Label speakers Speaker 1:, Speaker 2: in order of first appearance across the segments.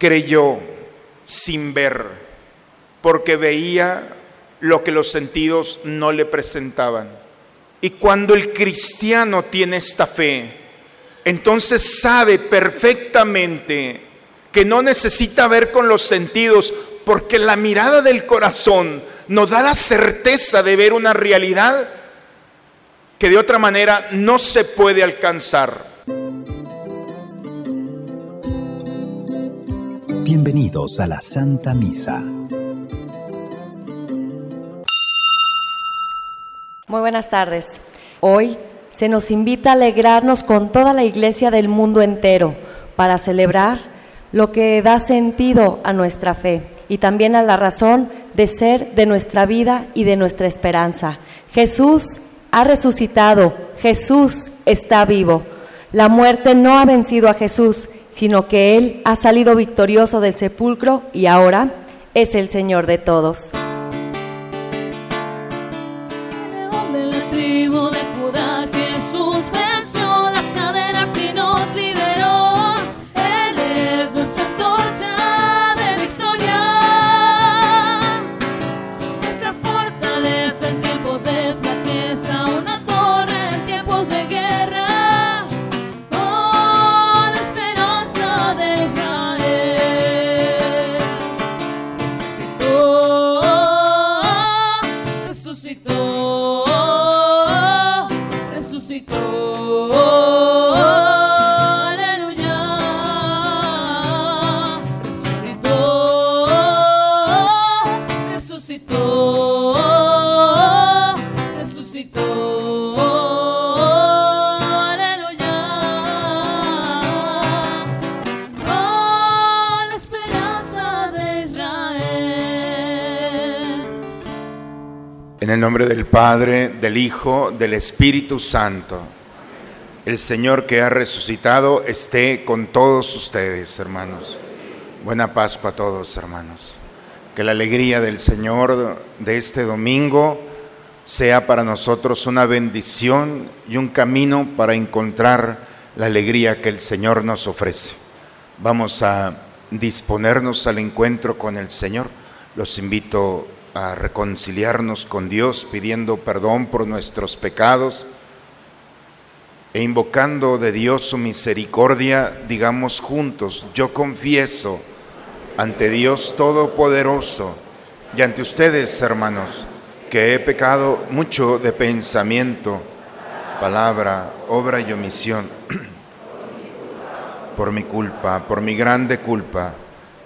Speaker 1: creyó sin ver, porque veía lo que los sentidos no le presentaban. Y cuando el cristiano tiene esta fe, entonces sabe perfectamente que no necesita ver con los sentidos, porque la mirada del corazón nos da la certeza de ver una realidad que de otra manera no se puede alcanzar.
Speaker 2: Bienvenidos a la Santa Misa.
Speaker 3: Muy buenas tardes. Hoy se nos invita a alegrarnos con toda la iglesia del mundo entero para celebrar lo que da sentido a nuestra fe y también a la razón de ser de nuestra vida y de nuestra esperanza. Jesús ha resucitado, Jesús está vivo. La muerte no ha vencido a Jesús sino que Él ha salido victorioso del sepulcro y ahora es el Señor de todos.
Speaker 1: Nombre del Padre, del Hijo, del Espíritu Santo. El Señor que ha resucitado esté con todos ustedes, hermanos. Buena Pascua a todos, hermanos. Que la alegría del Señor de este domingo sea para nosotros una bendición y un camino para encontrar la alegría que el Señor nos ofrece. Vamos a disponernos al encuentro con el Señor. Los invito a reconciliarnos con Dios pidiendo perdón por nuestros pecados e invocando de Dios su misericordia, digamos juntos, yo confieso ante Dios Todopoderoso y ante ustedes, hermanos, que he pecado mucho de pensamiento, palabra, obra y omisión, por mi culpa, por mi grande culpa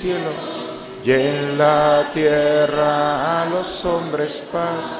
Speaker 1: Cielo y en la tierra a los hombres paz.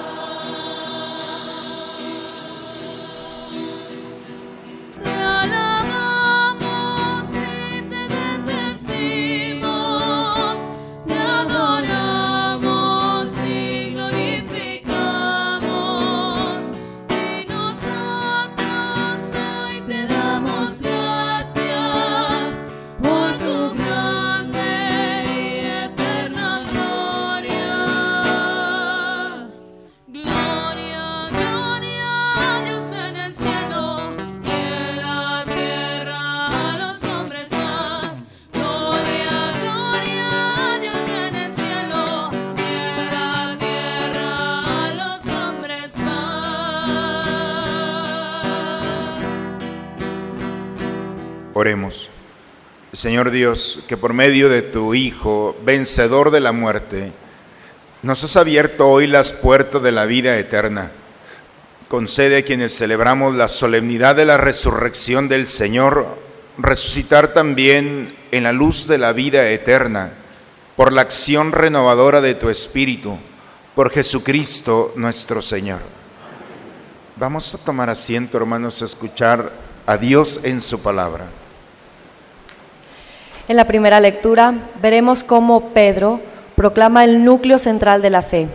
Speaker 1: Señor Dios, que por medio de tu Hijo, vencedor de la muerte, nos has abierto hoy las puertas de la vida eterna. Concede a quienes celebramos la solemnidad de la resurrección del Señor, resucitar también en la luz de la vida eterna, por la acción renovadora de tu Espíritu, por Jesucristo nuestro Señor. Vamos a tomar asiento, hermanos, a escuchar a Dios en su palabra.
Speaker 4: En la primera lectura veremos cómo Pedro proclama el núcleo central de la fe.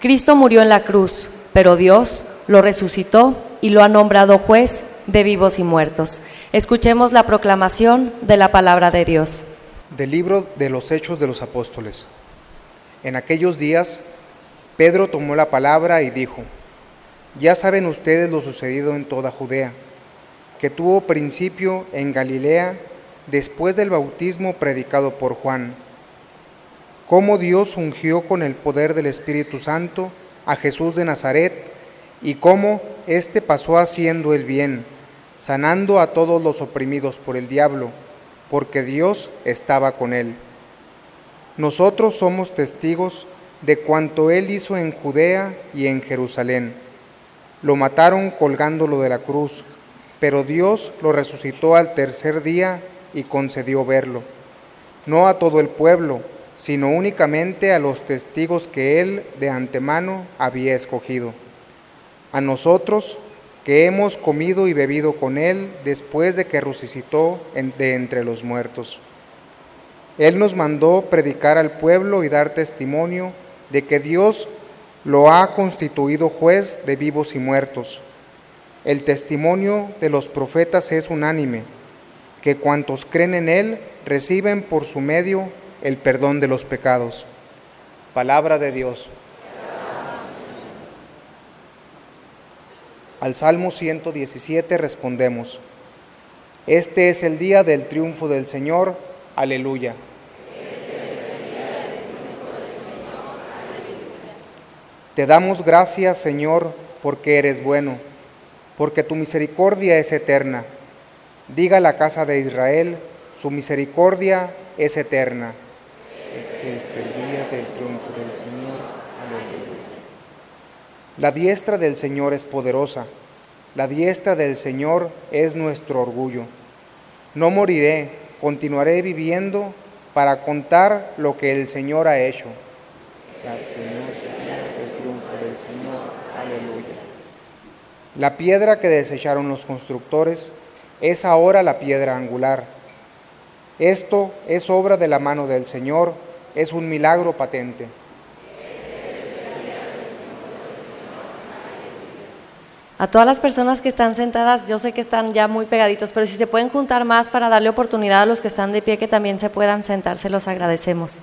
Speaker 4: Cristo murió en la cruz, pero Dios lo resucitó y lo ha nombrado juez de vivos y muertos. Escuchemos la proclamación de la palabra de Dios.
Speaker 5: Del libro de los Hechos de los Apóstoles. En aquellos días, Pedro tomó la palabra y dijo, Ya saben ustedes lo sucedido en toda Judea, que tuvo principio en Galilea después del bautismo predicado por Juan cómo Dios ungió con el poder del Espíritu Santo a Jesús de Nazaret y cómo éste pasó haciendo el bien, sanando a todos los oprimidos por el diablo, porque Dios estaba con él. Nosotros somos testigos de cuanto él hizo en Judea y en Jerusalén. Lo mataron colgándolo de la cruz, pero Dios lo resucitó al tercer día y concedió verlo, no a todo el pueblo, sino únicamente a los testigos que él de antemano había escogido. A nosotros, que hemos comido y bebido con él después de que resucitó de entre los muertos. Él nos mandó predicar al pueblo y dar testimonio de que Dios lo ha constituido juez de vivos y muertos. El testimonio de los profetas es unánime, que cuantos creen en Él reciben por su medio el perdón de los pecados. Palabra de Dios. Al Salmo 117 respondemos, Este es el día del triunfo del Señor, aleluya. Te damos gracias, Señor, porque eres bueno, porque tu misericordia es eterna. Diga la casa de Israel, su misericordia es eterna. Este es el día del triunfo del Señor. Aleluya. La diestra del Señor es poderosa. La diestra del Señor es nuestro orgullo. No moriré, continuaré viviendo para contar lo que el Señor ha hecho. La piedra que desecharon los constructores es ahora la piedra angular esto es obra de la mano del Señor, es un milagro patente.
Speaker 4: A todas las personas que están sentadas, yo sé que están ya muy pegaditos, pero si se pueden juntar más para darle oportunidad a los que están de pie que también se puedan sentar, se los agradecemos.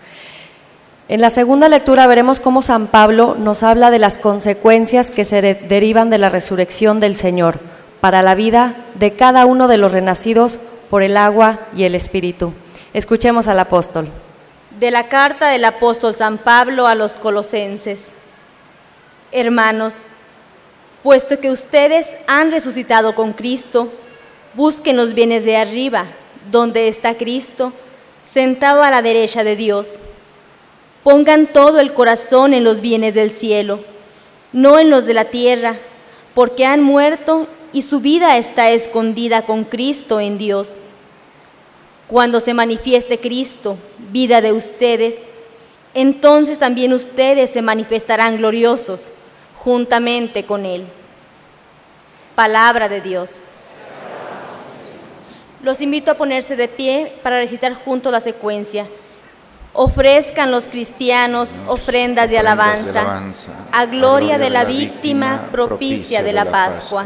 Speaker 4: En la segunda lectura veremos cómo San Pablo nos habla de las consecuencias que se derivan de la resurrección del Señor para la vida de cada uno de los renacidos por el agua y el Espíritu. Escuchemos al apóstol.
Speaker 6: De la carta del apóstol San Pablo a los colosenses. Hermanos, puesto que ustedes han resucitado con Cristo, busquen los bienes de arriba, donde está Cristo, sentado a la derecha de Dios. Pongan todo el corazón en los bienes del cielo, no en los de la tierra, porque han muerto y su vida está escondida con Cristo en Dios. Cuando se manifieste Cristo, vida de ustedes, entonces también ustedes se manifestarán gloriosos juntamente con Él. Palabra de Dios. Los invito a ponerse de pie para recitar junto la secuencia. Ofrezcan los cristianos ofrendas de alabanza a gloria de la víctima propicia de la Pascua.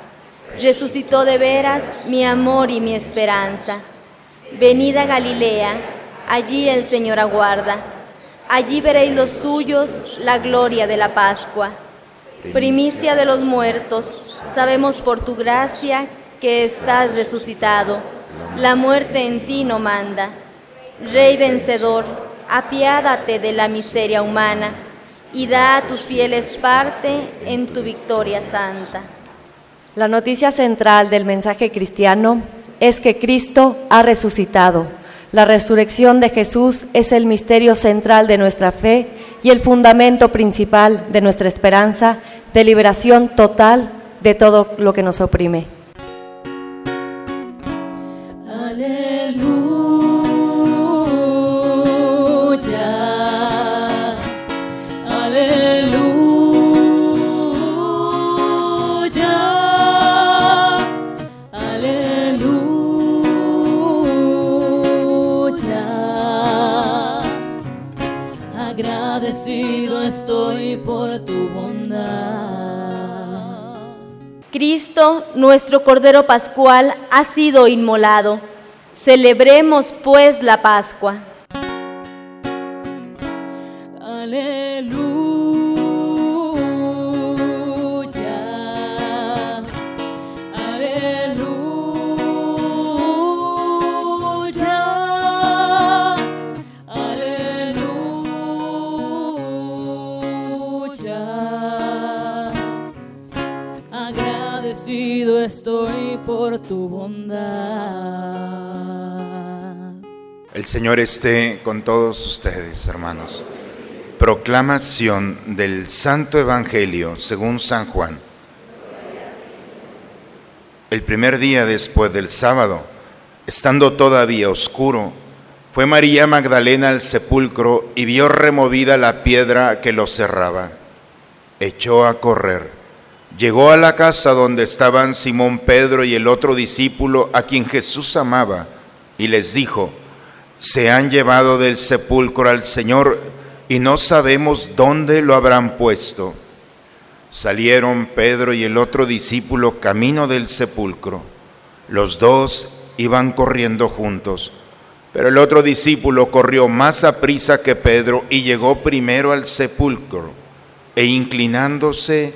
Speaker 6: Resucitó de veras mi amor y mi esperanza. Venid a Galilea, allí el Señor aguarda. Allí veréis los suyos la gloria de la Pascua. Primicia de los muertos, sabemos por tu gracia que estás resucitado. La muerte en ti no manda. Rey vencedor, apiádate de la miseria humana y da a tus fieles parte en tu victoria santa.
Speaker 4: La noticia central del mensaje cristiano es que Cristo ha resucitado. La resurrección de Jesús es el misterio central de nuestra fe y el fundamento principal de nuestra esperanza de liberación total de todo lo que nos oprime.
Speaker 6: Cristo, nuestro Cordero Pascual, ha sido inmolado. Celebremos pues la Pascua.
Speaker 3: Estoy por tu bondad.
Speaker 1: El Señor esté con todos ustedes, hermanos. Proclamación del Santo Evangelio según San Juan. El primer día después del sábado, estando todavía oscuro, fue María Magdalena al sepulcro y vio removida la piedra que lo cerraba. Echó a correr Llegó a la casa donde estaban Simón Pedro y el otro discípulo a quien Jesús amaba y les dijo, se han llevado del sepulcro al Señor y no sabemos dónde lo habrán puesto. Salieron Pedro y el otro discípulo camino del sepulcro. Los dos iban corriendo juntos, pero el otro discípulo corrió más a prisa que Pedro y llegó primero al sepulcro e inclinándose,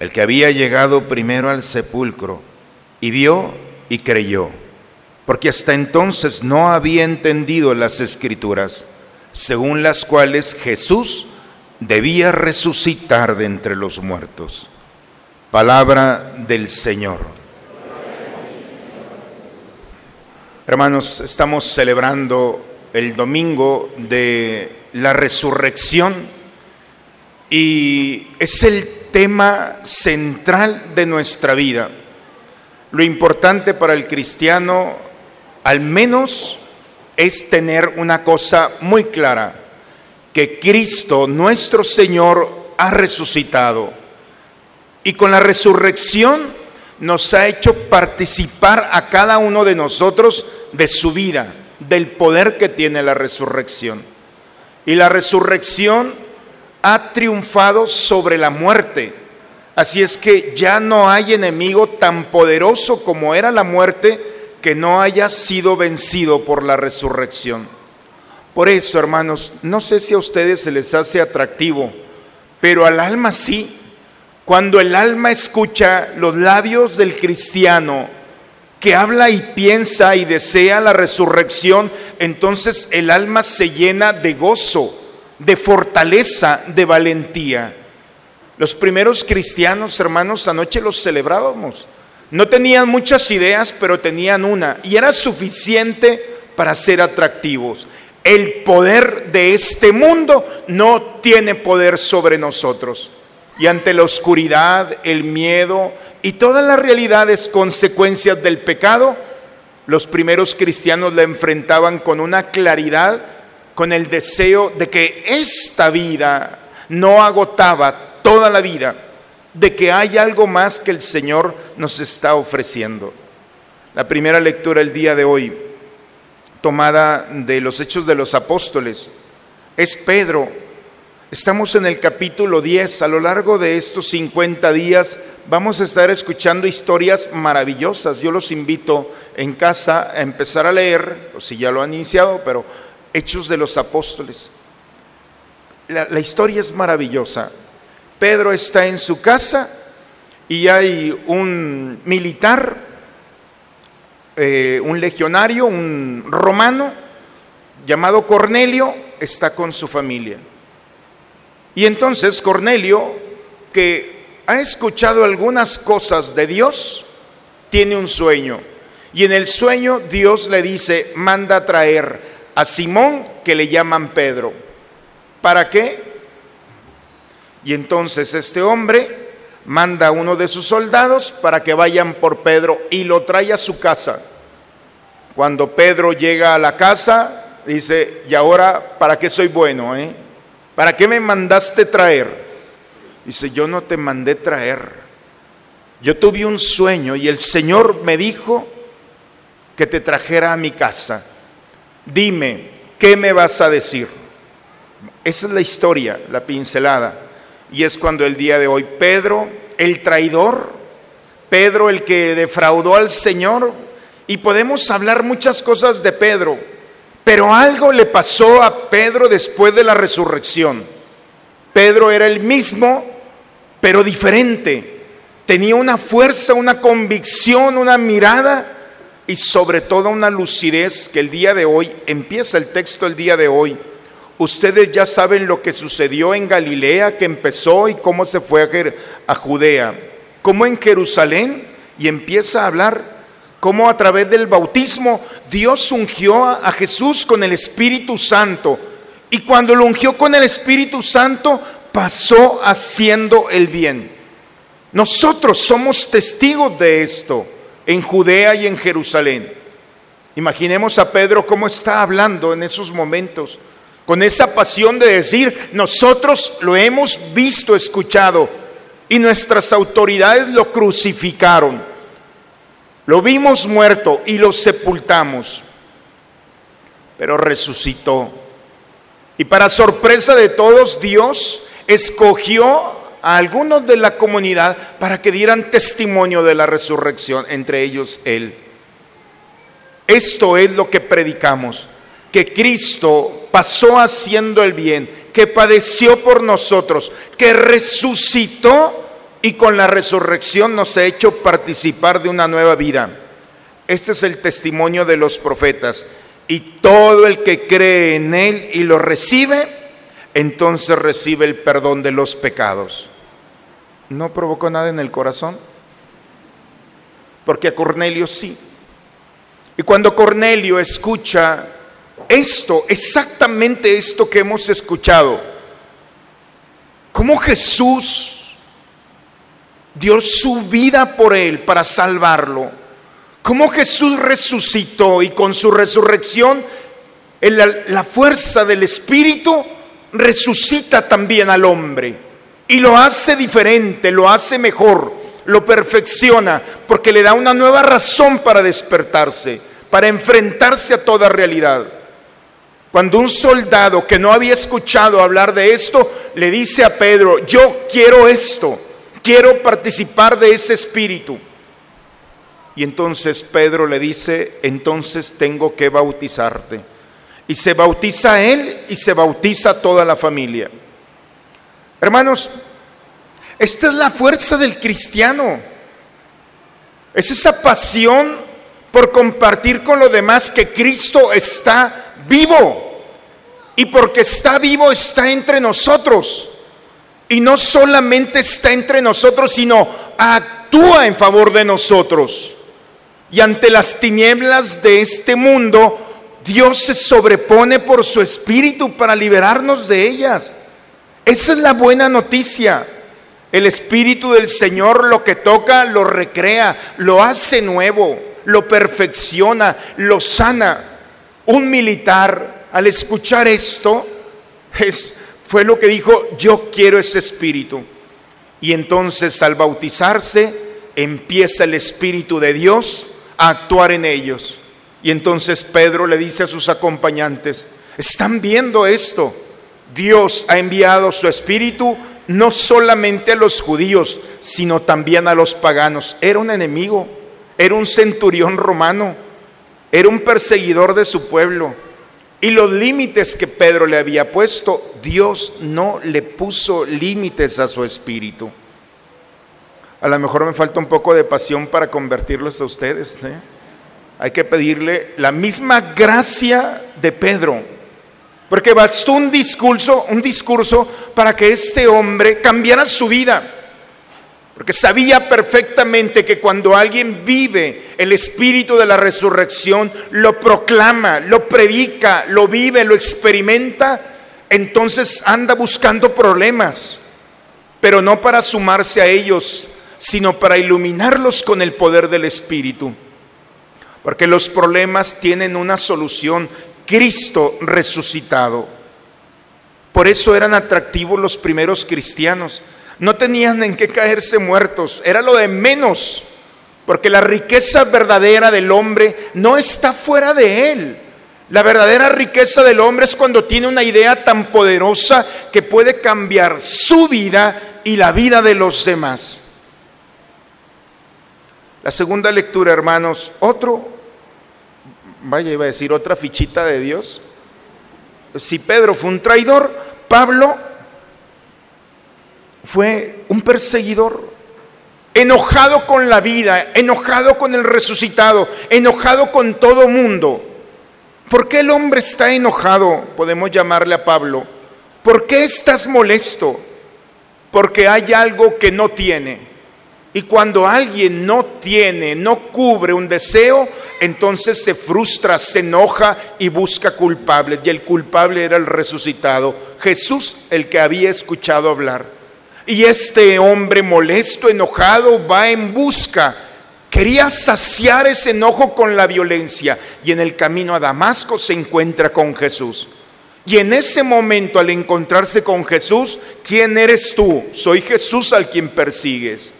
Speaker 1: el que había llegado primero al sepulcro, y vio y creyó, porque hasta entonces no había entendido las escrituras, según las cuales Jesús debía resucitar de entre los muertos. Palabra del Señor. Hermanos, estamos celebrando el domingo de la resurrección y es el tema central de nuestra vida. Lo importante para el cristiano, al menos, es tener una cosa muy clara, que Cristo, nuestro Señor, ha resucitado. Y con la resurrección nos ha hecho participar a cada uno de nosotros de su vida, del poder que tiene la resurrección. Y la resurrección ha triunfado sobre la muerte. Así es que ya no hay enemigo tan poderoso como era la muerte que no haya sido vencido por la resurrección. Por eso, hermanos, no sé si a ustedes se les hace atractivo, pero al alma sí. Cuando el alma escucha los labios del cristiano que habla y piensa y desea la resurrección, entonces el alma se llena de gozo de fortaleza, de valentía. Los primeros cristianos, hermanos, anoche los celebrábamos. No tenían muchas ideas, pero tenían una, y era suficiente para ser atractivos. El poder de este mundo no tiene poder sobre nosotros. Y ante la oscuridad, el miedo y todas las realidades consecuencias del pecado, Los primeros cristianos la enfrentaban con una claridad, con el deseo de que esta vida no agotaba toda la vida, de que hay algo más que el Señor nos está ofreciendo. La primera lectura el día de hoy, tomada de los Hechos de los Apóstoles, es Pedro. Estamos en el capítulo 10. A lo largo de estos 50 días vamos a estar escuchando historias maravillosas. Yo los invito en casa a empezar a leer, o si ya lo han iniciado, pero Hechos de los Apóstoles. La, historia es maravillosa. Pedro está en su casa y hay un militar eh, un legionario, un romano, llamado Cornelio, está con su familia. Y entonces Cornelio, que ha escuchado algunas cosas de Dios, tiene un sueño. Y en el sueño Dios le dice, manda traer a Simón, que le llaman Pedro. ¿Para qué? Y entonces este hombre manda a uno de sus soldados para que vayan por Pedro y lo trae a su casa. Cuando Pedro llega a la casa, dice, ¿y ahora para qué soy bueno? Eh? ¿Para qué me mandaste traer? Dice, yo no te mandé traer. Yo tuve un sueño y el Señor me dijo que te trajera a mi casa. Dime, ¿qué me vas a decir? Esa es la historia, la pincelada. Y es cuando el día de hoy Pedro, el traidor, Pedro el que defraudó al Señor, y podemos hablar muchas cosas de Pedro, pero algo le pasó a Pedro después de la resurrección. Pedro era el mismo, pero diferente. Tenía una fuerza, una convicción, una mirada y sobre todo una lucidez que el día de hoy, empieza el texto el día de hoy, Ustedes ya saben lo que sucedió en Galilea, que empezó y cómo se fue a, Judea. Cómo en Jerusalén, y empieza a hablar, cómo a través del bautismo Dios ungió a Jesús con el Espíritu Santo. Y cuando lo ungió con el Espíritu Santo, pasó haciendo el bien. Nosotros somos testigos de esto en Judea y en Jerusalén. Imaginemos a Pedro cómo está hablando en esos momentos con esa pasión de decir, nosotros lo hemos visto, escuchado, y nuestras autoridades lo crucificaron. Lo vimos muerto y lo sepultamos, pero resucitó. Y para sorpresa de todos, Dios escogió a algunos de la comunidad para que dieran testimonio de la resurrección, entre ellos Él. Esto es lo que predicamos que Cristo pasó haciendo el bien, que padeció por nosotros, que resucitó y con la resurrección nos ha hecho participar de una nueva vida. Este es el testimonio de los profetas. Y todo el que cree en Él y lo recibe, entonces recibe el perdón de los pecados. ¿No provocó nada en el corazón? Porque a Cornelio sí. Y cuando Cornelio escucha esto, exactamente esto que hemos escuchado. Cómo Jesús dio su vida por él para salvarlo. Cómo Jesús resucitó y con su resurrección la, la fuerza del Espíritu resucita también al hombre y lo hace diferente, lo hace mejor, lo perfecciona, porque le da una nueva razón para despertarse, para enfrentarse a toda realidad. Cuando un soldado que no había escuchado hablar de esto le dice a Pedro, yo quiero esto, quiero participar de ese espíritu. Y entonces Pedro le dice, entonces tengo que bautizarte. Y se bautiza él y se bautiza toda la familia. Hermanos, esta es la fuerza del cristiano. Es esa pasión por compartir con los demás que Cristo está vivo. Y porque está vivo está entre nosotros. Y no solamente está entre nosotros, sino actúa en favor de nosotros. Y ante las tinieblas de este mundo, Dios se sobrepone por su espíritu para liberarnos de ellas. Esa es la buena noticia. El espíritu del Señor lo que toca lo recrea, lo hace nuevo, lo perfecciona, lo sana. Un militar, al escuchar esto, es, fue lo que dijo, yo quiero ese espíritu. Y entonces al bautizarse, empieza el Espíritu de Dios a actuar en ellos. Y entonces Pedro le dice a sus acompañantes, ¿están viendo esto? Dios ha enviado su Espíritu no solamente a los judíos, sino también a los paganos. Era un enemigo, era un centurión romano, era un perseguidor de su pueblo. Y los límites que Pedro le había puesto, Dios no le puso límites a su espíritu. A lo mejor me falta un poco de pasión para convertirlos a ustedes. ¿eh? Hay que pedirle la misma gracia de Pedro. Porque bastó un discurso, un discurso para que este hombre cambiara su vida. Porque sabía perfectamente que cuando alguien vive el espíritu de la resurrección, lo proclama, lo predica, lo vive, lo experimenta, entonces anda buscando problemas, pero no para sumarse a ellos, sino para iluminarlos con el poder del espíritu. Porque los problemas tienen una solución, Cristo resucitado. Por eso eran atractivos los primeros cristianos no tenían en qué caerse muertos, era lo de menos, porque la riqueza verdadera del hombre no está fuera de él. La verdadera riqueza del hombre es cuando tiene una idea tan poderosa que puede cambiar su vida y la vida de los demás. La segunda lectura, hermanos, otro, vaya, iba a decir otra fichita de Dios. Si Pedro fue un traidor, Pablo fue un perseguidor, enojado con la vida, enojado con el resucitado, enojado con todo mundo. ¿Por qué el hombre está enojado? Podemos llamarle a Pablo. ¿Por qué estás molesto? Porque hay algo que no tiene. Y cuando alguien no tiene, no cubre un deseo, entonces se frustra, se enoja y busca culpables. Y el culpable era el resucitado, Jesús, el que había escuchado hablar. Y este hombre molesto, enojado, va en busca. Quería saciar ese enojo con la violencia y en el camino a Damasco se encuentra con Jesús. Y en ese momento al encontrarse con Jesús, ¿quién eres tú? Soy Jesús al quien persigues.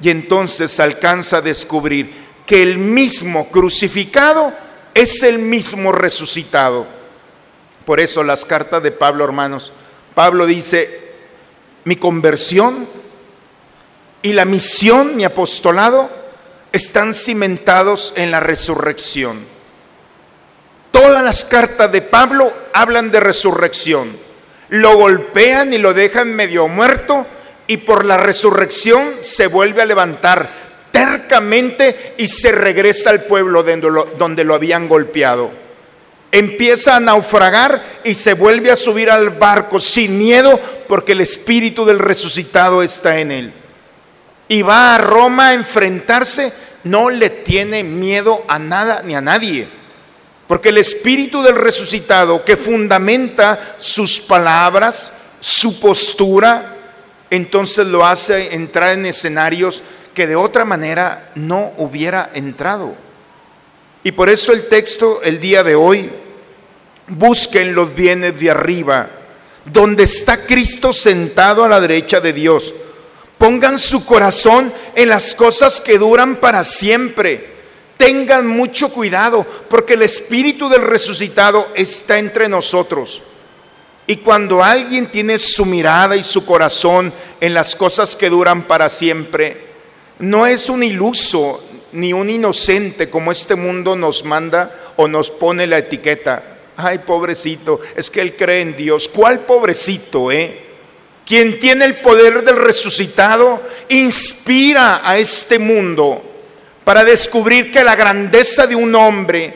Speaker 1: Y entonces alcanza a descubrir que el mismo crucificado es el mismo resucitado. Por eso las cartas de Pablo, hermanos, Pablo dice, mi conversión y la misión, mi apostolado, están cimentados en la resurrección. Todas las cartas de Pablo hablan de resurrección. Lo golpean y lo dejan medio muerto y por la resurrección se vuelve a levantar tercamente y se regresa al pueblo donde lo, habían golpeado. Empieza a naufragar y se vuelve a subir al barco sin miedo porque el espíritu del resucitado está en él. Y va a Roma a enfrentarse, no le tiene miedo a nada ni a nadie. Porque el espíritu del resucitado que fundamenta sus palabras, su postura, entonces lo hace entrar en escenarios que de otra manera no hubiera entrado. Y por eso el texto el día de hoy, busquen los bienes de arriba donde está Cristo sentado a la derecha de Dios. Pongan su corazón en las cosas que duran para siempre. Tengan mucho cuidado porque el Espíritu del resucitado está entre nosotros. Y cuando alguien tiene su mirada y su corazón en las cosas que duran para siempre, no es un iluso ni un inocente como este mundo nos manda o nos pone la etiqueta Ay, pobrecito, es que él cree en Dios. ¿Cuál pobrecito, eh? Quien tiene el poder del resucitado inspira a este mundo para descubrir que la grandeza de un hombre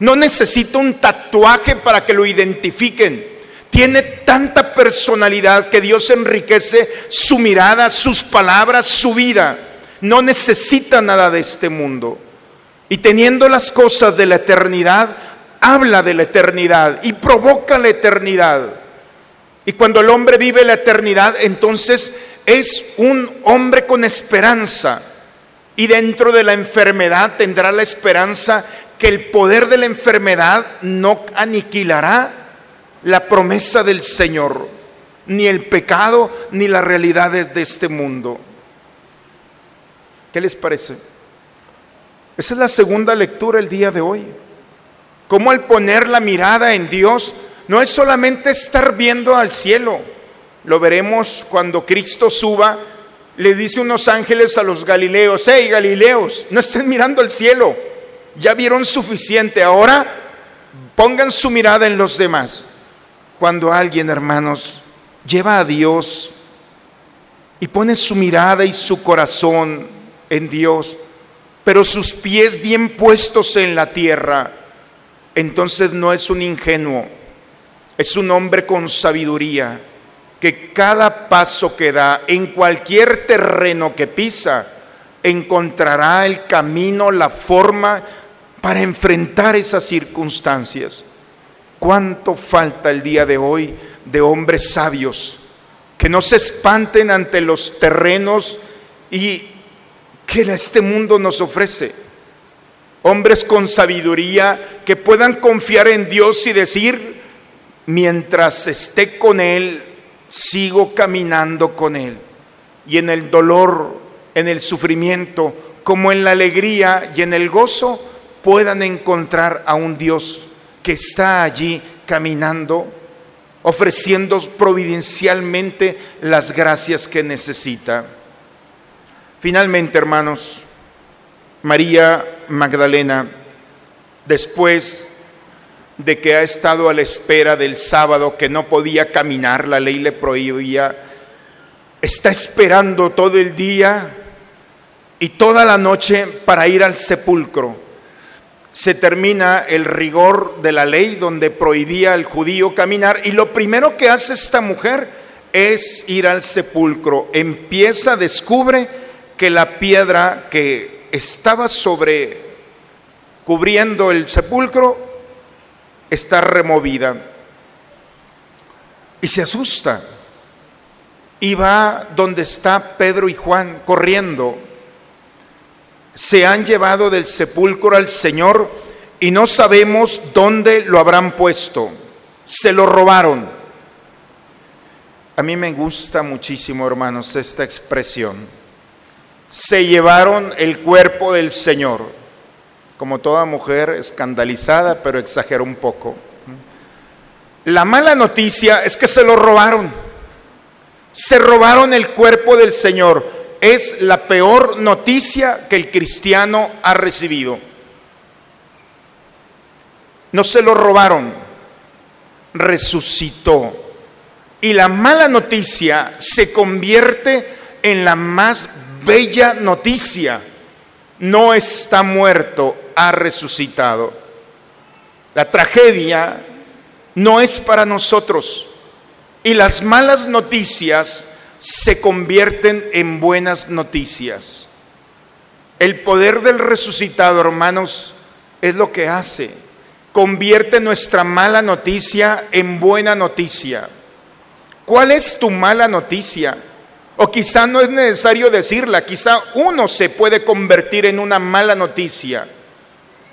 Speaker 1: no necesita un tatuaje para que lo identifiquen. Tiene tanta personalidad que Dios enriquece su mirada, sus palabras, su vida. No necesita nada de este mundo. Y teniendo las cosas de la eternidad, habla de la eternidad y provoca la eternidad. Y cuando el hombre vive la eternidad, entonces es un hombre con esperanza. Y dentro de la enfermedad tendrá la esperanza que el poder de la enfermedad no aniquilará la promesa del Señor, ni el pecado, ni las realidades de este mundo. ¿Qué les parece? Esa es la segunda lectura el día de hoy. Cómo al poner la mirada en Dios no es solamente estar viendo al cielo. Lo veremos cuando Cristo suba. Le dice unos ángeles a los galileos, hey galileos, no estén mirando al cielo. Ya vieron suficiente. Ahora pongan su mirada en los demás. Cuando alguien, hermanos, lleva a Dios y pone su mirada y su corazón en Dios, pero sus pies bien puestos en la tierra, entonces no es un ingenuo, es un hombre con sabiduría, que cada paso que da en cualquier terreno que pisa, encontrará el camino, la forma para enfrentar esas circunstancias. ¿Cuánto falta el día de hoy de hombres sabios que no se espanten ante los terrenos y que este mundo nos ofrece? hombres con sabiduría que puedan confiar en Dios y decir, mientras esté con Él, sigo caminando con Él. Y en el dolor, en el sufrimiento, como en la alegría y en el gozo, puedan encontrar a un Dios que está allí caminando, ofreciendo providencialmente las gracias que necesita. Finalmente, hermanos, María Magdalena, después de que ha estado a la espera del sábado que no podía caminar, la ley le prohibía, está esperando todo el día y toda la noche para ir al sepulcro. Se termina el rigor de la ley donde prohibía al judío caminar y lo primero que hace esta mujer es ir al sepulcro. Empieza, descubre que la piedra que estaba sobre, cubriendo el sepulcro, está removida. Y se asusta. Y va donde está Pedro y Juan corriendo. Se han llevado del sepulcro al Señor y no sabemos dónde lo habrán puesto. Se lo robaron. A mí me gusta muchísimo, hermanos, esta expresión se llevaron el cuerpo del Señor. Como toda mujer escandalizada, pero exageró un poco. La mala noticia es que se lo robaron. Se robaron el cuerpo del Señor. Es la peor noticia que el cristiano ha recibido. No se lo robaron, resucitó. Y la mala noticia se convierte en la más bella noticia, no está muerto, ha resucitado. La tragedia no es para nosotros y las malas noticias se convierten en buenas noticias. El poder del resucitado, hermanos, es lo que hace. Convierte nuestra mala noticia en buena noticia. ¿Cuál es tu mala noticia? O quizá no es necesario decirla, quizá uno se puede convertir en una mala noticia.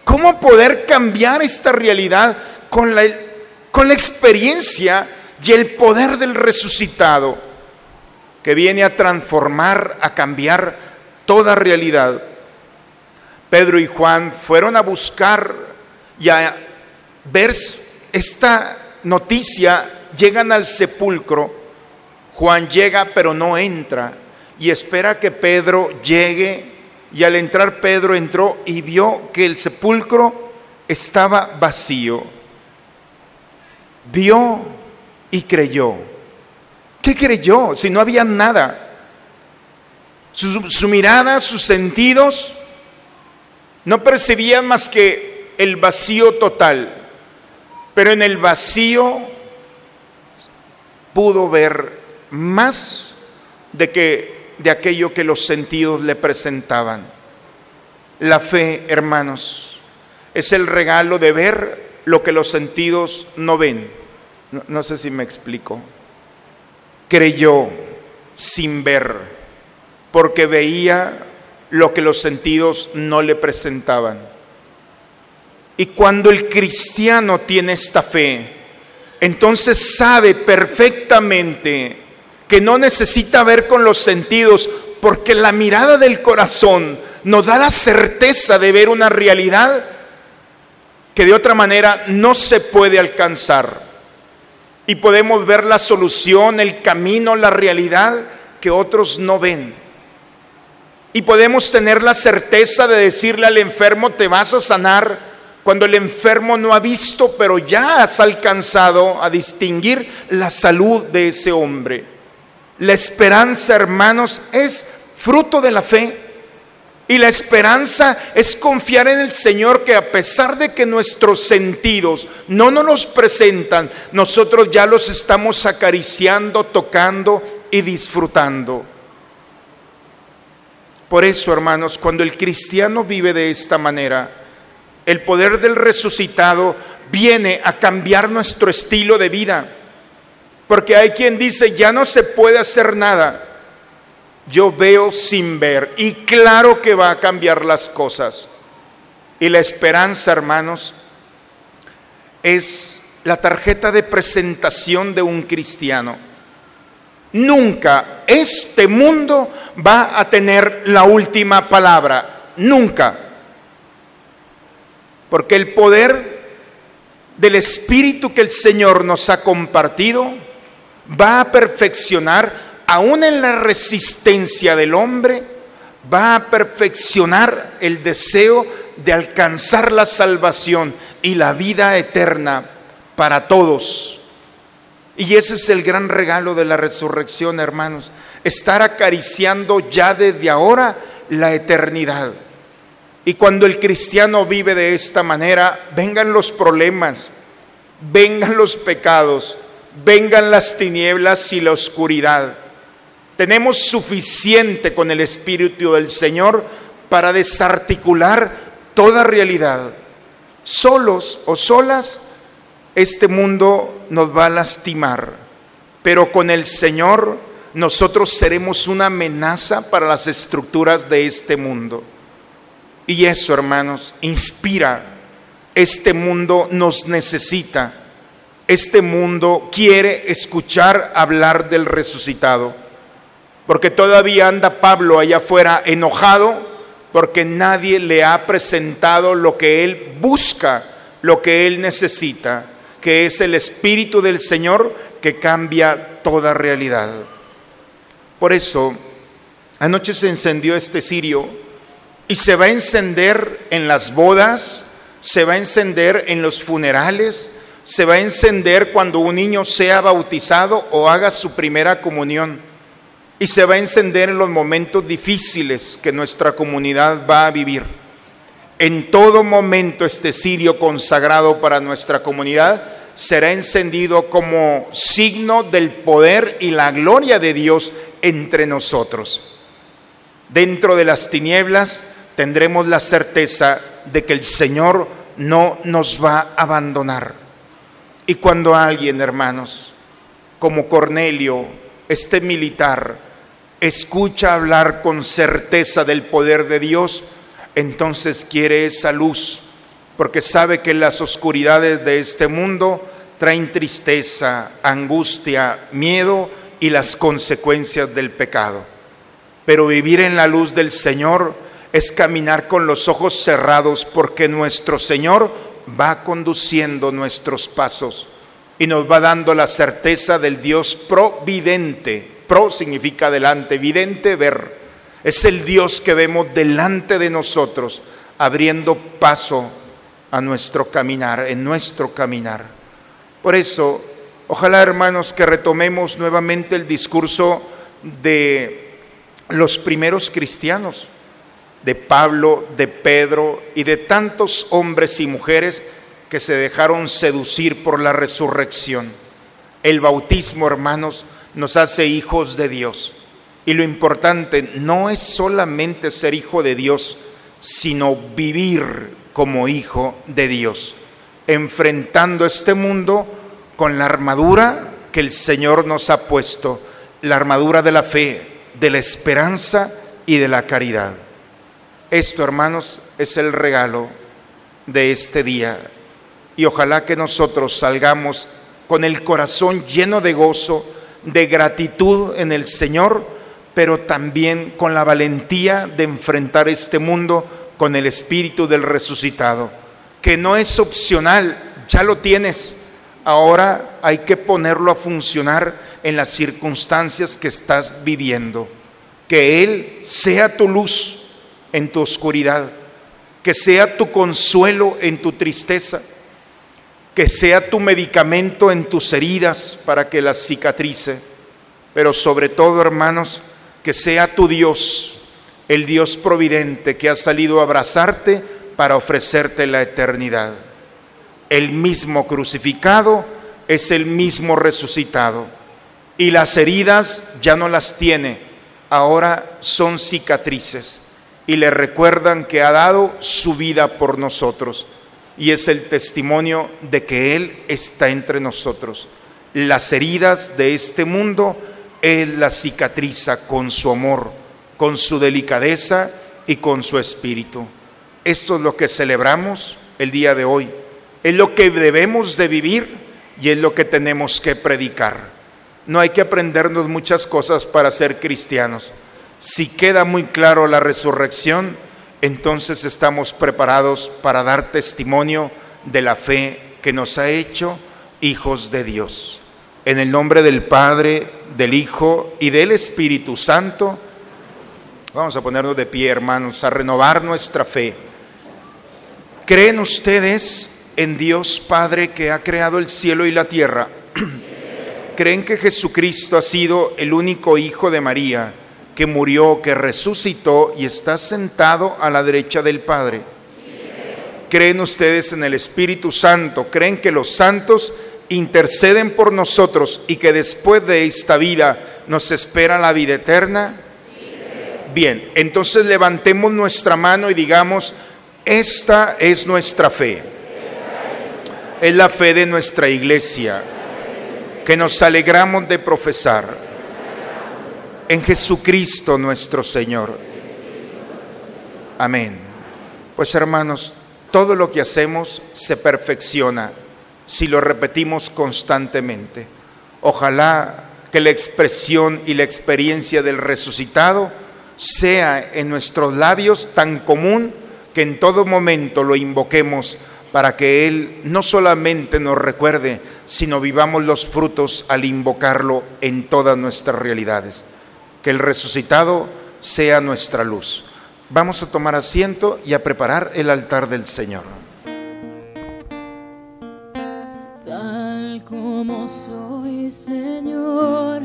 Speaker 1: ¿Cómo poder cambiar esta realidad con la, con la experiencia y el poder del resucitado que viene a transformar, a cambiar toda realidad? Pedro y Juan fueron a buscar y a ver esta noticia, llegan al sepulcro Juan llega pero no entra y espera que Pedro llegue y al entrar Pedro entró y vio que el sepulcro estaba vacío. Vio y creyó. ¿Qué creyó si no había nada? Su, mirada, sus sentidos no percibían más que el vacío total. Pero en el vacío pudo ver más de que de aquello que los sentidos le presentaban. La fe, hermanos, es el regalo de ver lo que los sentidos no ven. No sé si me explico. Creyó sin ver, porque veía lo que los sentidos no le presentaban. Y cuando el cristiano tiene esta fe, entonces sabe perfectamente que no necesita ver con los sentidos, porque la mirada del corazón nos da la certeza de ver una realidad que de otra manera no se puede alcanzar. Y podemos ver la solución, el camino, la realidad que otros no ven. Y podemos tener la certeza de decirle al enfermo, te vas a sanar, cuando el enfermo no ha visto, pero ya has alcanzado a distinguir la salud de ese hombre. La esperanza, hermanos, es fruto de la fe. Y la esperanza es confiar en el Señor que a pesar de que nuestros sentidos no nos los presentan, nosotros ya los estamos acariciando, tocando y disfrutando. Por eso, hermanos, cuando el cristiano vive de esta manera, el poder del resucitado viene a cambiar nuestro estilo de vida. Porque hay quien dice, ya no se puede hacer nada yo veo sin ver y claro que va a cambiar las cosas. Y la esperanza, hermanos, es la tarjeta de presentación de un cristiano. Nunca este mundo va a tener la última palabra, nunca. Porque el poder del Espíritu que el Señor nos ha compartido va a perfeccionar aún en la resistencia del hombre, va a perfeccionar el deseo de alcanzar la salvación y la vida eterna para todos. Y ese es el gran regalo de la resurrección, hermanos. Estar acariciando ya desde ahora la eternidad. Y cuando el cristiano vive de esta manera, vengan los problemas, vengan los pecados, vengan las tinieblas y la oscuridad. Tenemos suficiente con el Espíritu del Señor para desarticular toda realidad. Solos o solas, este mundo nos va a lastimar, pero con el Señor nosotros seremos una amenaza para las estructuras de este mundo. Y eso, hermanos, inspira. Este mundo nos necesita. Este mundo quiere escuchar hablar del resucitado. Porque todavía anda Pablo allá afuera enojado porque nadie le ha presentado lo que él busca, lo que él necesita, que es el Espíritu del Señor que cambia toda realidad. Por eso, anoche se encendió este cirio y se va a encender en las bodas, se va a encender en los funerales, se va a encender cuando un niño sea bautizado o haga su primera comunión y se va a encender en los momentos difíciles que nuestra comunidad va a vivir. En todo momento este cirio consagrado para nuestra comunidad será encendido como signo del poder y la gloria de Dios entre nosotros. Dentro de las tinieblas tendremos la certeza de que el Señor no nos va a abandonar. Y cuando alguien, hermanos, como Cornelio, este militar, escucha hablar con certeza del poder de Dios, entonces quiere esa luz, porque sabe que las oscuridades de este mundo traen tristeza, angustia, miedo y las consecuencias del pecado. Pero vivir en la luz del Señor es caminar con los ojos cerrados porque nuestro Señor va conduciendo nuestros pasos y nos va dando la certeza del Dios providente Pro significa delante, evidente ver. Es el Dios que vemos delante de nosotros, abriendo paso a nuestro caminar, en nuestro caminar. Por eso, ojalá hermanos que retomemos nuevamente el discurso de los primeros cristianos, de Pablo, de Pedro y de tantos hombres y mujeres que se dejaron seducir por la resurrección. El bautismo, hermanos, nos hace hijos de Dios. Y lo importante no es solamente ser hijo de Dios, sino vivir como hijo de Dios, enfrentando este mundo con la armadura que el Señor nos ha puesto, la armadura de la fe, de la esperanza y de la caridad. Esto, hermanos, es el regalo de este día. Y ojalá que nosotros salgamos con el corazón lleno de gozo, de gratitud en el Señor, pero también con la valentía de enfrentar este mundo con el espíritu del resucitado, que no es opcional, ya lo tienes. Ahora hay que ponerlo a funcionar en las circunstancias que estás viviendo. Que Él sea tu luz en tu oscuridad, que sea tu consuelo en tu tristeza, que sea tu medicamento en tus heridas para que las cicatrice, pero sobre todo, hermanos, que sea tu Dios, el Dios providente que ha salido a abrazarte para ofrecerte la eternidad. El mismo crucificado es el mismo resucitado y las heridas ya no las tiene, ahora son cicatrices y le recuerdan que ha dado su vida por nosotros y es el testimonio de que Él está entre nosotros. Las heridas de este mundo, Él las cicatriza con su amor, con su delicadeza y con su espíritu. Esto es lo que celebramos el día de hoy. Es lo que debemos de vivir y es lo que tenemos que predicar. No hay que aprendernos muchas cosas para ser cristianos si queda muy claro la resurrección, entonces estamos preparados para dar testimonio de la fe que nos ha hecho hijos de Dios. En el nombre del Padre, del Hijo y del Espíritu Santo, vamos a ponernos de pie, hermanos, a renovar nuestra fe. ¿Creen ustedes en Dios Padre que ha creado el cielo y la tierra? ¿Creen que Jesucristo ha sido el único Hijo de María? Que murió, que resucitó y está sentado a la derecha del Padre. ¿Creen ustedes en el Espíritu Santo? ¿Creen que los santos interceden por nosotros y que después de esta vida nos espera la vida eterna? Bien, entonces levantemos nuestra mano y digamos, esta es nuestra fe. Es la fe de nuestra iglesia que nos alegramos de profesar en Jesucristo nuestro Señor. Amén. Pues hermanos, todo lo que hacemos se perfecciona si lo repetimos constantemente. Ojalá que la expresión y la experiencia del resucitado sea en nuestros labios tan común que en todo momento lo invoquemos para que Él no solamente nos recuerde, sino vivamos los frutos al invocarlo en todas nuestras realidades que el resucitado sea nuestra luz. Vamos a tomar asiento y a preparar el altar del Señor.
Speaker 3: Tal como soy, Señor,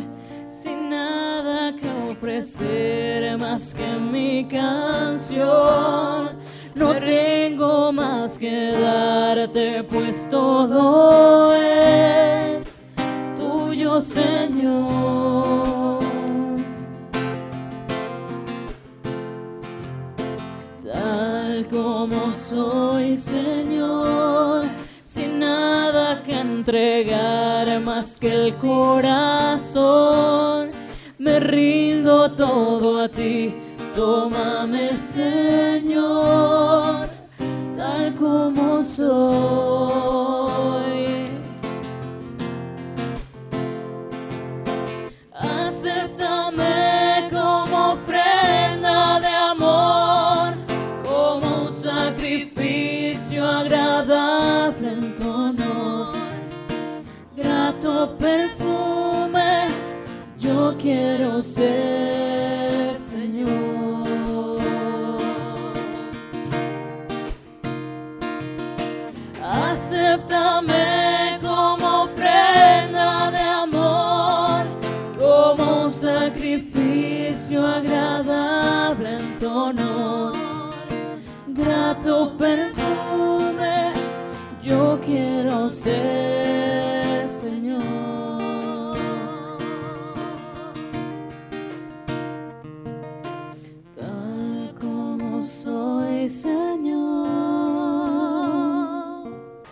Speaker 3: sin nada que ofrecer más que mi canción. No tengo más que darte, pues todo es tuyo, Señor. Como soy, Señor, sin nada que entregar más que el corazón. Me rindo todo a ti, tómame, Señor, tal como soy.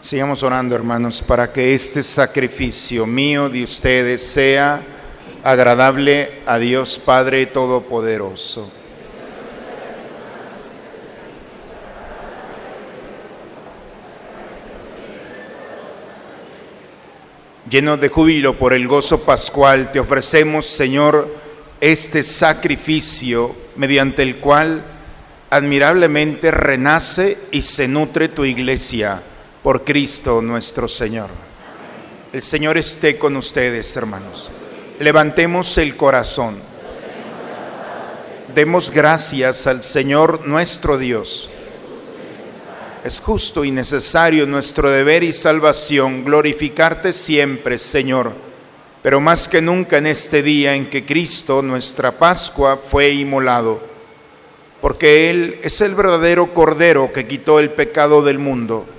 Speaker 1: Sigamos orando, hermanos, para que este sacrificio mío de ustedes sea agradable a Dios Padre Todopoderoso. Llenos de júbilo por el gozo pascual, te ofrecemos, Señor, este sacrificio mediante el cual admirablemente renace y se nutre tu iglesia por Cristo nuestro Señor. El Señor esté con ustedes, hermanos. Levantemos el corazón. Demos gracias al Señor nuestro Dios. Es justo y necesario nuestro deber y salvación glorificarte siempre, Señor, pero más que nunca en este día en que Cristo, nuestra Pascua, fue inmolado, porque Él es el verdadero Cordero que quitó el pecado del mundo.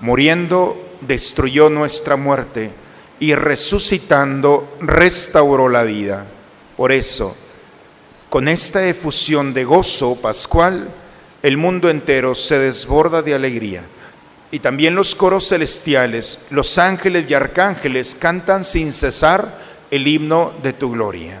Speaker 1: Muriendo, destruyó nuestra muerte y resucitando, restauró la vida. Por eso, con esta efusión de gozo pascual, el mundo entero se desborda de alegría. Y también los coros celestiales, los ángeles y arcángeles cantan sin cesar el himno de tu gloria.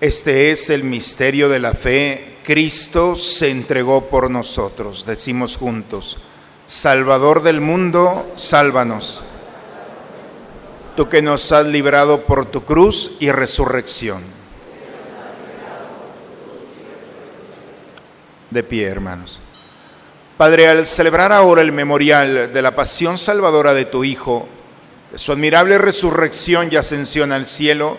Speaker 1: Este es el misterio de la fe. Cristo se entregó por nosotros. Decimos juntos, Salvador del mundo, sálvanos. Tú que nos has librado por tu cruz y resurrección. De pie, hermanos. Padre, al celebrar ahora el memorial de la pasión salvadora de tu Hijo, de su admirable resurrección y ascensión al cielo,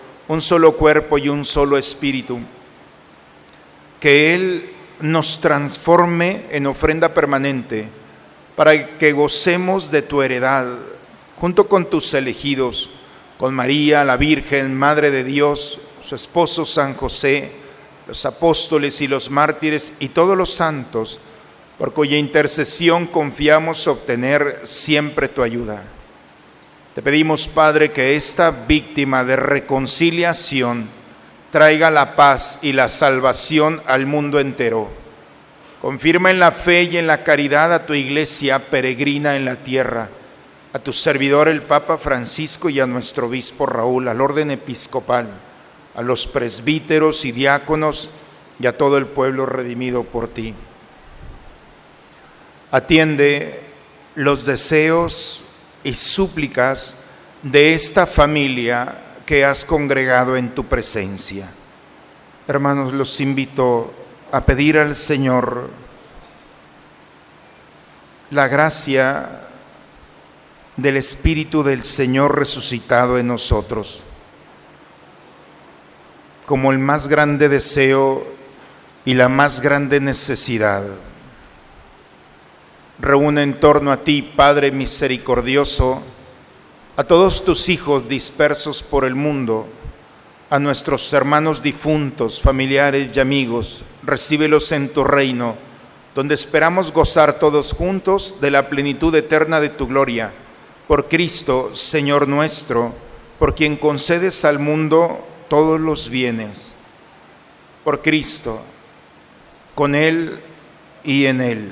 Speaker 1: un solo cuerpo y un solo espíritu. Que Él nos transforme en ofrenda permanente para que gocemos de tu heredad junto con tus elegidos, con María, la Virgen, Madre de Dios, su esposo San José, los apóstoles y los mártires y todos los santos, por cuya intercesión confiamos obtener siempre tu ayuda. Te pedimos, Padre, que esta víctima de reconciliación traiga la paz y la salvación al mundo entero. Confirma en la fe y en la caridad a tu iglesia peregrina en la tierra a tu servidor el Papa Francisco y a nuestro obispo Raúl, al orden episcopal, a los presbíteros y diáconos y a todo el pueblo redimido por ti. Atiende los deseos y súplicas de esta familia que has congregado en tu presencia. Hermanos, los invito a pedir al Señor la gracia del Espíritu del Señor resucitado en nosotros, como el más grande deseo y la más grande necesidad. Reúne en torno a ti, Padre misericordioso, a todos tus hijos dispersos por el mundo, a nuestros hermanos difuntos, familiares y amigos, recíbelos en tu reino, donde esperamos gozar todos juntos de la plenitud eterna de tu gloria por Cristo, Señor nuestro, por quien concedes al mundo todos los bienes. Por Cristo, con Él y en Él.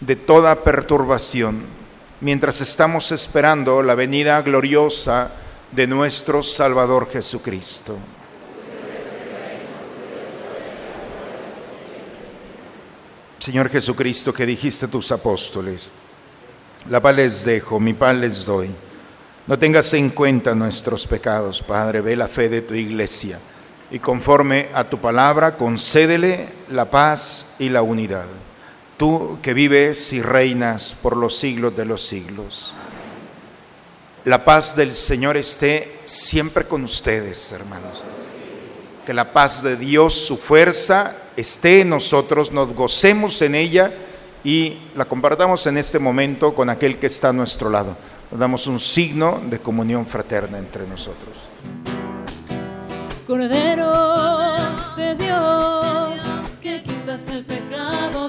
Speaker 1: de toda perturbación, mientras estamos esperando la venida gloriosa de nuestro Salvador Jesucristo. Señor Jesucristo, que dijiste a tus apóstoles, la paz les dejo, mi paz les doy. No tengas en cuenta nuestros pecados, Padre, ve la fe de tu iglesia y conforme a tu palabra concédele la paz y la unidad. Tú que vives y reinas por los siglos de los siglos. La paz del Señor esté siempre con ustedes, hermanos. Que la paz de Dios, su fuerza, esté en nosotros, nos gocemos en ella y la compartamos en este momento con aquel que está a nuestro lado. Nos damos un signo de comunión fraterna entre nosotros.
Speaker 3: Cordero de Dios, que quitas el pecado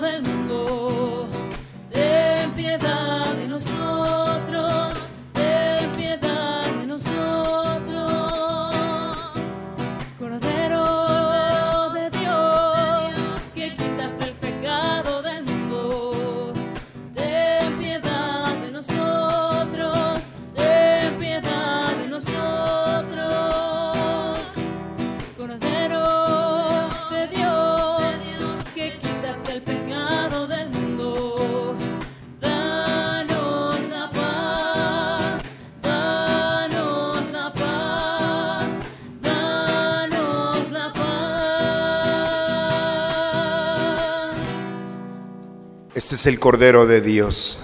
Speaker 1: Este es el Cordero de Dios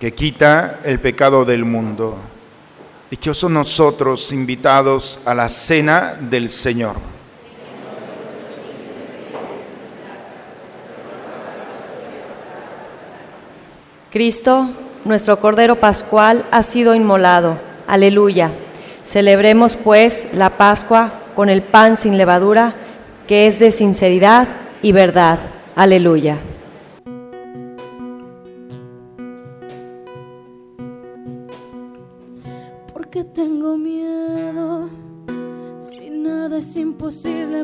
Speaker 1: que quita el pecado del mundo. Dichosos nosotros invitados a la cena del Señor.
Speaker 4: Cristo, nuestro Cordero Pascual, ha sido inmolado. Aleluya. Celebremos pues la Pascua con el pan sin levadura, que es de sinceridad y verdad. Aleluya.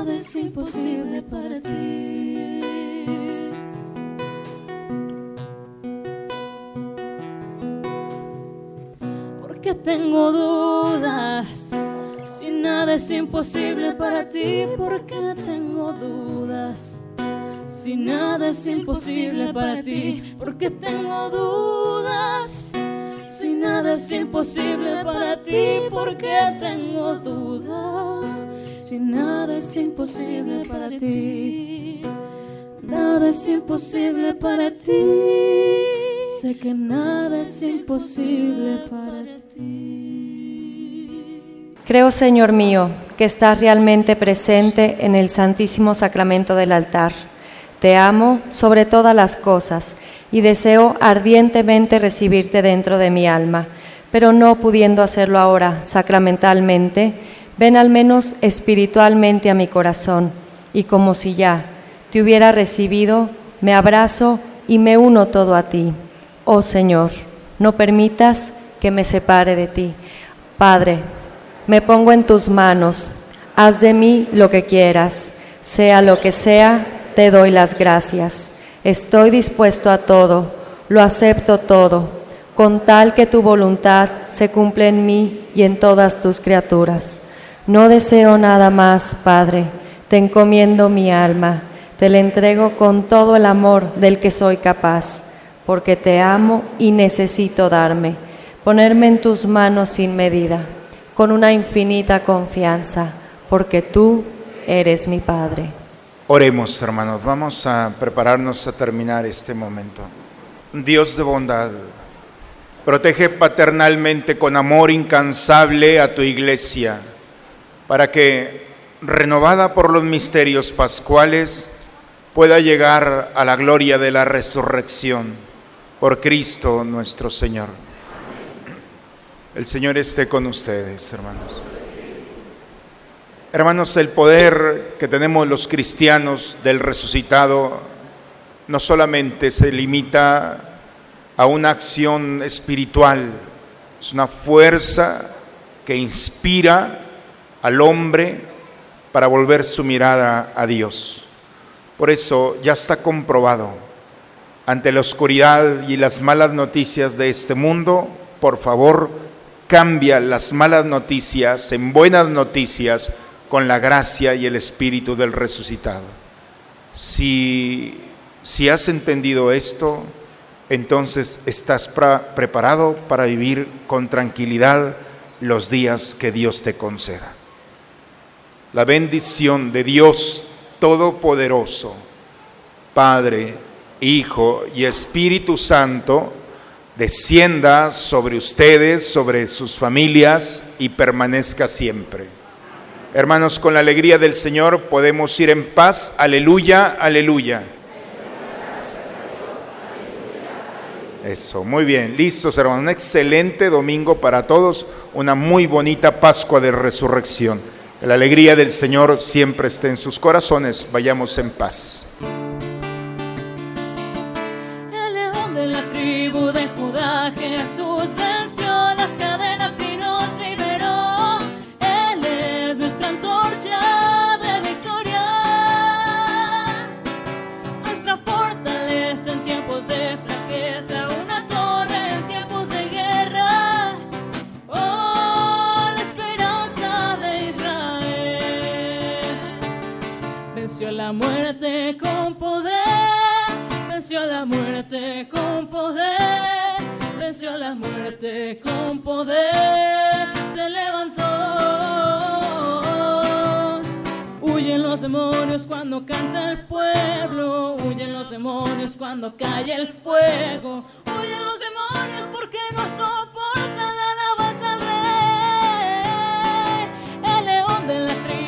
Speaker 3: Nada es imposible para ti. Porque tengo dudas. Si nada es imposible para ti, porque tengo dudas. Si nada es imposible para ti, porque tengo dudas. Si nada es imposible para ti, porque tengo dudas. Nada es imposible para ti, nada es imposible para ti. Sé que nada es imposible para ti.
Speaker 4: Creo, Señor mío, que estás realmente presente en el Santísimo Sacramento del altar. Te amo sobre todas las cosas y deseo ardientemente recibirte dentro de mi alma, pero no pudiendo hacerlo ahora sacramentalmente, ven al menos espiritualmente a mi corazón y como si ya te hubiera recibido, me abrazo y me uno todo a ti. Oh Señor, no permitas que me separe de ti. Padre, me pongo en tus manos, haz de mí lo que quieras, sea lo que sea, te doy las gracias. Estoy dispuesto a todo, lo acepto todo, con tal que tu voluntad se cumpla en mí y en todas tus criaturas. No deseo nada más, Padre, te encomiendo mi alma, te la entrego con todo el amor del que soy capaz, porque te amo y necesito darme, ponerme en tus manos sin medida, con una infinita confianza, porque tú eres mi Padre.
Speaker 1: Oremos, hermanos, vamos a prepararnos a terminar este momento. Dios de bondad, protege paternalmente con amor incansable a tu iglesia, para que, renovada por los misterios pascuales, pueda llegar a la gloria de la resurrección por Cristo nuestro Señor. El Señor esté con ustedes, hermanos. Hermanos, el poder que tenemos los cristianos del resucitado no solamente se limita a una acción espiritual, es una fuerza que inspira al hombre para volver su mirada a Dios. Por eso ya está comprobado, ante la oscuridad y las malas noticias de este mundo, por favor, cambia las malas noticias en buenas noticias con la gracia y el espíritu del resucitado. Si, si has entendido esto, entonces estás preparado para vivir con tranquilidad los días que Dios te conceda. La bendición de Dios Todopoderoso, Padre, Hijo y Espíritu Santo, descienda sobre ustedes, sobre sus familias y permanezca siempre. Hermanos, con la alegría del Señor podemos ir en paz. Aleluya, aleluya. Eso, muy bien. Listos, hermanos. Un excelente domingo para todos. Una muy bonita Pascua de Resurrección. La alegría del Señor siempre esté en sus corazones. Vayamos en paz.
Speaker 3: Con poder se levantó. Huyen los demonios cuando canta el pueblo, huyen los demonios cuando cae el fuego, huyen los demonios porque no soportan la alabanza al rey, el león de la tribu